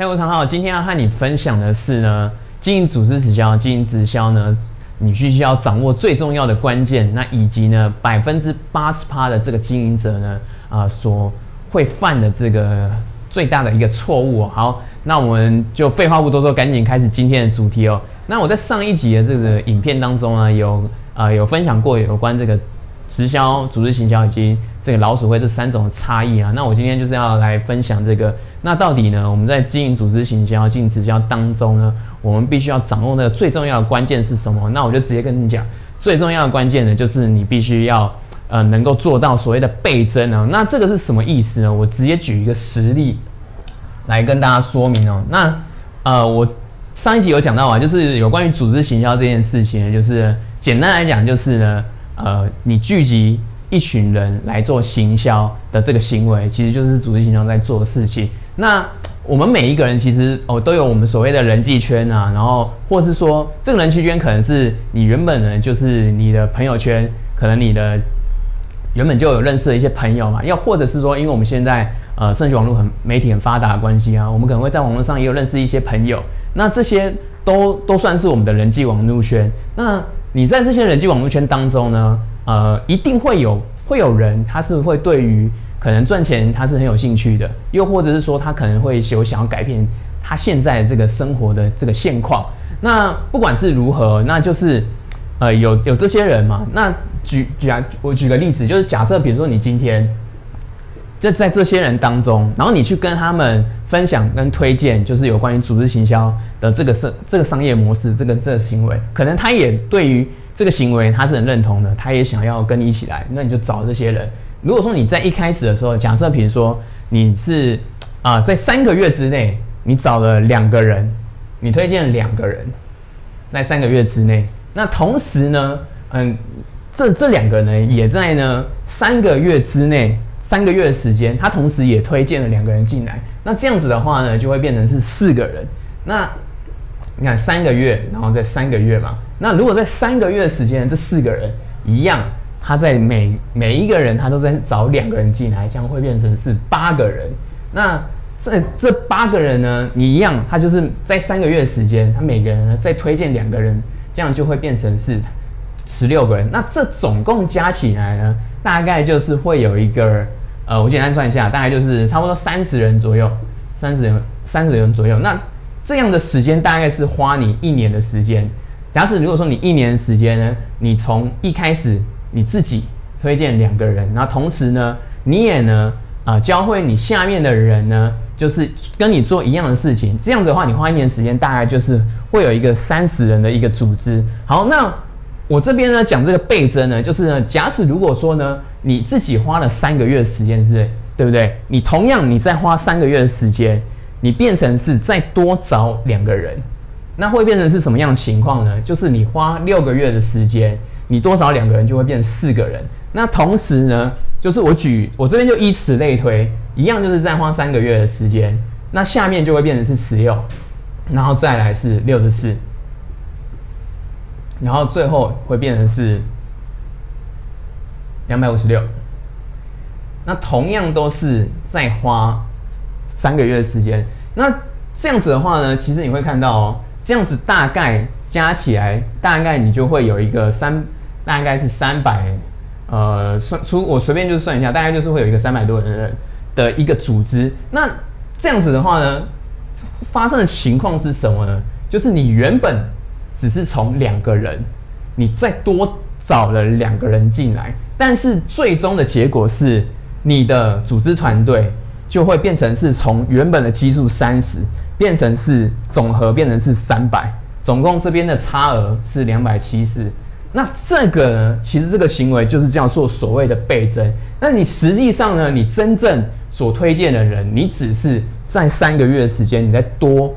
嗨，我常好，今天要和你分享的是呢，经营组织直销，经营直销呢，你必须要掌握最重要的关键，那以及呢，百分之八十趴的这个经营者呢，啊，所会犯的这个最大的一个错误。好，那我们就废话不多说，赶紧开始今天的主题哦。那我在上一集的这个影片当中呢，有啊有分享过有关这个。直销、组织行销以及这个老鼠会这三种差异啊，那我今天就是要来分享这个。那到底呢，我们在经营组织行销、经营直销当中呢，我们必须要掌握的最重要的关键是什么？那我就直接跟你讲，最重要的关键呢，就是你必须要呃能够做到所谓的倍增啊。那这个是什么意思呢？我直接举一个实例来跟大家说明哦。那呃，我上一集有讲到啊，就是有关于组织行销这件事情，就是简单来讲就是呢。呃，你聚集一群人来做行销的这个行为，其实就是组织行销在做的事情。那我们每一个人其实哦都有我们所谓的人际圈啊，然后或是说这个人际圈可能是你原本呢就是你的朋友圈，可能你的原本就有认识的一些朋友嘛，要或者是说因为我们现在呃社群网络很媒体很发达的关系啊，我们可能会在网络上也有认识一些朋友，那这些都都算是我们的人际网络圈。那你在这些人际网络圈当中呢，呃，一定会有会有人，他是会对于可能赚钱他是很有兴趣的，又或者是说他可能会有想要改变他现在这个生活的这个现况。那不管是如何，那就是呃有有这些人嘛。那举举啊，我举个例子，就是假设比如说你今天。就在这些人当中，然后你去跟他们分享跟推荐，就是有关于组织行销的这个商这个商业模式，这个这个行为，可能他也对于这个行为他是很认同的，他也想要跟你一起来，那你就找这些人。如果说你在一开始的时候，假设比如说你是啊在三个月之内，你找了两个人，你推荐两个人，在三个月之内，那同时呢，嗯，这这两个人也在呢三个月之内。三个月的时间，他同时也推荐了两个人进来，那这样子的话呢，就会变成是四个人。那你看三个月，然后再三个月嘛。那如果在三个月的时间，这四个人一样，他在每每一个人他都在找两个人进来，这样会变成是八个人。那这这八个人呢，你一样，他就是在三个月的时间，他每个人呢再推荐两个人，这样就会变成是十六个人。那这总共加起来呢，大概就是会有一个。呃，我简单算一下，大概就是差不多三十人左右，三十人，三十人左右。那这样的时间大概是花你一年的时间。假使如果说你一年时间呢，你从一开始你自己推荐两个人，那同时呢，你也呢，啊，教会你下面的人呢，就是跟你做一样的事情。这样子的话，你花一年时间，大概就是会有一个三十人的一个组织。好，那。我这边呢讲这个倍增呢，就是呢，假使如果说呢，你自己花了三个月的时间之内，对不对？你同样你再花三个月的时间，你变成是再多找两个人，那会变成是什么样情况呢？就是你花六个月的时间，你多找两个人就会变四个人。那同时呢，就是我举我这边就以此类推，一样就是再花三个月的时间，那下面就会变成是十六，然后再来是六十四。然后最后会变成是两百五十六，那同样都是再花三个月的时间，那这样子的话呢，其实你会看到哦，这样子大概加起来，大概你就会有一个三，大概是三百，呃，算出我随便就算一下，大概就是会有一个三百多人的一个组织。那这样子的话呢，发生的情况是什么呢？就是你原本。只是从两个人，你再多找了两个人进来，但是最终的结果是你的组织团队就会变成是从原本的基数三十变成是总和变成是三百，总共这边的差额是两百七十。那这个呢，其实这个行为就是叫做所谓的倍增。那你实际上呢，你真正所推荐的人，你只是在三个月的时间，你再多。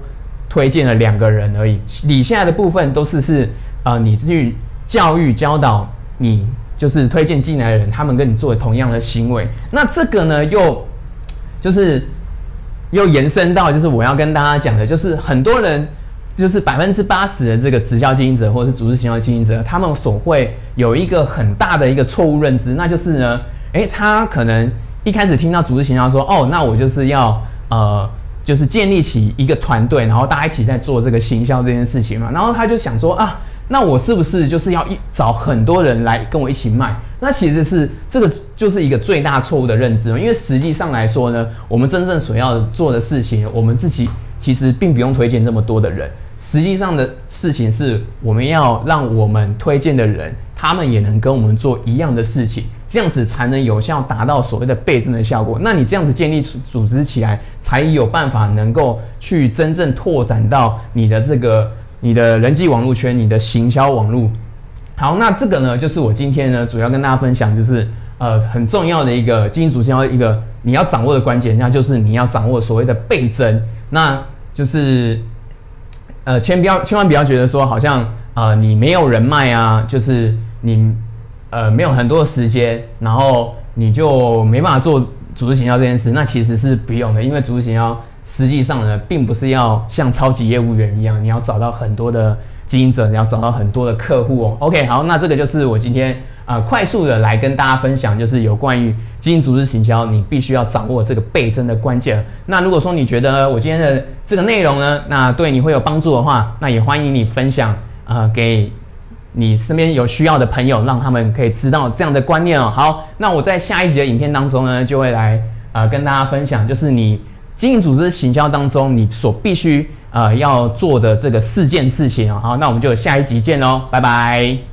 推荐了两个人而已，你现在的部分都是是啊，你去教育教导你，就是推荐进来的人，他们跟你做同样的行为。那这个呢，又就是又延伸到，就是我要跟大家讲的，就是很多人就是百分之八十的这个直销经营者或者是组织行销经营者，他们所会有一个很大的一个错误认知，那就是呢，诶，他可能一开始听到组织行销说，哦，那我就是要呃。就是建立起一个团队，然后大家一起在做这个行销这件事情嘛。然后他就想说啊，那我是不是就是要一找很多人来跟我一起卖？那其实是这个就是一个最大错误的认知，因为实际上来说呢，我们真正所要做的事情，我们自己其实并不用推荐这么多的人。实际上的事情是，我们要让我们推荐的人，他们也能跟我们做一样的事情，这样子才能有效达到所谓的倍增的效果。那你这样子建立组织起来，才有办法能够去真正拓展到你的这个你的人际网络圈，你的行销网络。好，那这个呢，就是我今天呢主要跟大家分享，就是呃很重要的一个经营组销一个你要掌握的关键，那就是你要掌握所谓的倍增，那就是。呃，千不要千万不要觉得说好像呃你没有人脉啊，就是你呃没有很多的时间，然后你就没办法做组织营销这件事。那其实是不用的，因为组织营销实际上呢，并不是要像超级业务员一样，你要找到很多的经营者，你要找到很多的客户哦。OK，好，那这个就是我今天。啊，快速的来跟大家分享，就是有关于经营组织行销，你必须要掌握这个倍增的关键。那如果说你觉得我今天的这个内容呢，那对你会有帮助的话，那也欢迎你分享啊，给你身边有需要的朋友，让他们可以知道这样的观念哦。好，那我在下一集的影片当中呢，就会来啊跟大家分享，就是你经营组织行销当中你所必须啊要做的这个四件事情哦。好，那我们就下一集见喽，拜拜。